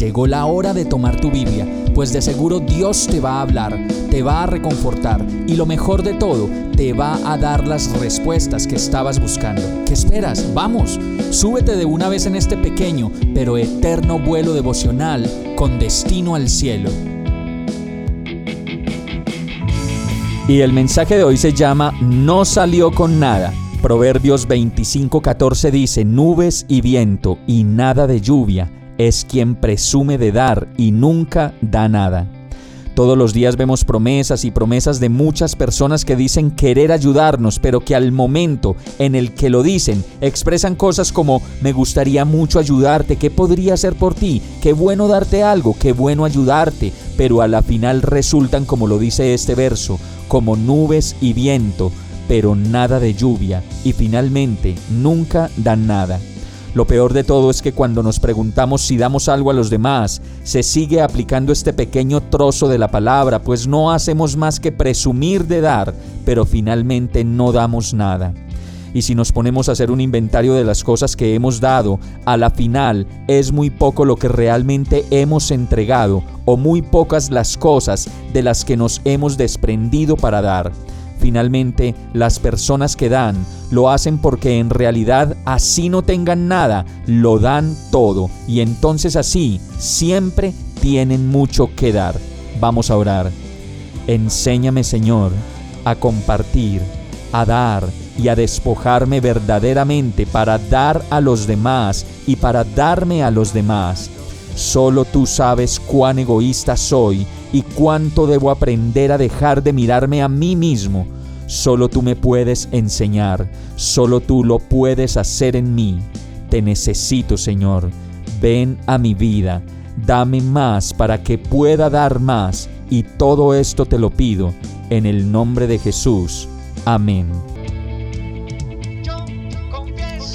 Llegó la hora de tomar tu Biblia, pues de seguro Dios te va a hablar, te va a reconfortar y lo mejor de todo, te va a dar las respuestas que estabas buscando. ¿Qué esperas? Vamos, súbete de una vez en este pequeño pero eterno vuelo devocional con destino al cielo. Y el mensaje de hoy se llama No salió con nada. Proverbios 25:14 dice, nubes y viento y nada de lluvia es quien presume de dar y nunca da nada. Todos los días vemos promesas y promesas de muchas personas que dicen querer ayudarnos, pero que al momento en el que lo dicen expresan cosas como me gustaría mucho ayudarte, ¿qué podría hacer por ti? Qué bueno darte algo, qué bueno ayudarte, pero a la final resultan como lo dice este verso, como nubes y viento, pero nada de lluvia, y finalmente nunca dan nada. Lo peor de todo es que cuando nos preguntamos si damos algo a los demás, se sigue aplicando este pequeño trozo de la palabra, pues no hacemos más que presumir de dar, pero finalmente no damos nada. Y si nos ponemos a hacer un inventario de las cosas que hemos dado, a la final es muy poco lo que realmente hemos entregado o muy pocas las cosas de las que nos hemos desprendido para dar. Finalmente, las personas que dan lo hacen porque en realidad así no tengan nada, lo dan todo y entonces así siempre tienen mucho que dar. Vamos a orar. Enséñame Señor a compartir, a dar y a despojarme verdaderamente para dar a los demás y para darme a los demás. Solo tú sabes cuán egoísta soy y cuánto debo aprender a dejar de mirarme a mí mismo. Solo tú me puedes enseñar, solo tú lo puedes hacer en mí. Te necesito, Señor. Ven a mi vida, dame más para que pueda dar más, y todo esto te lo pido en el nombre de Jesús. Amén.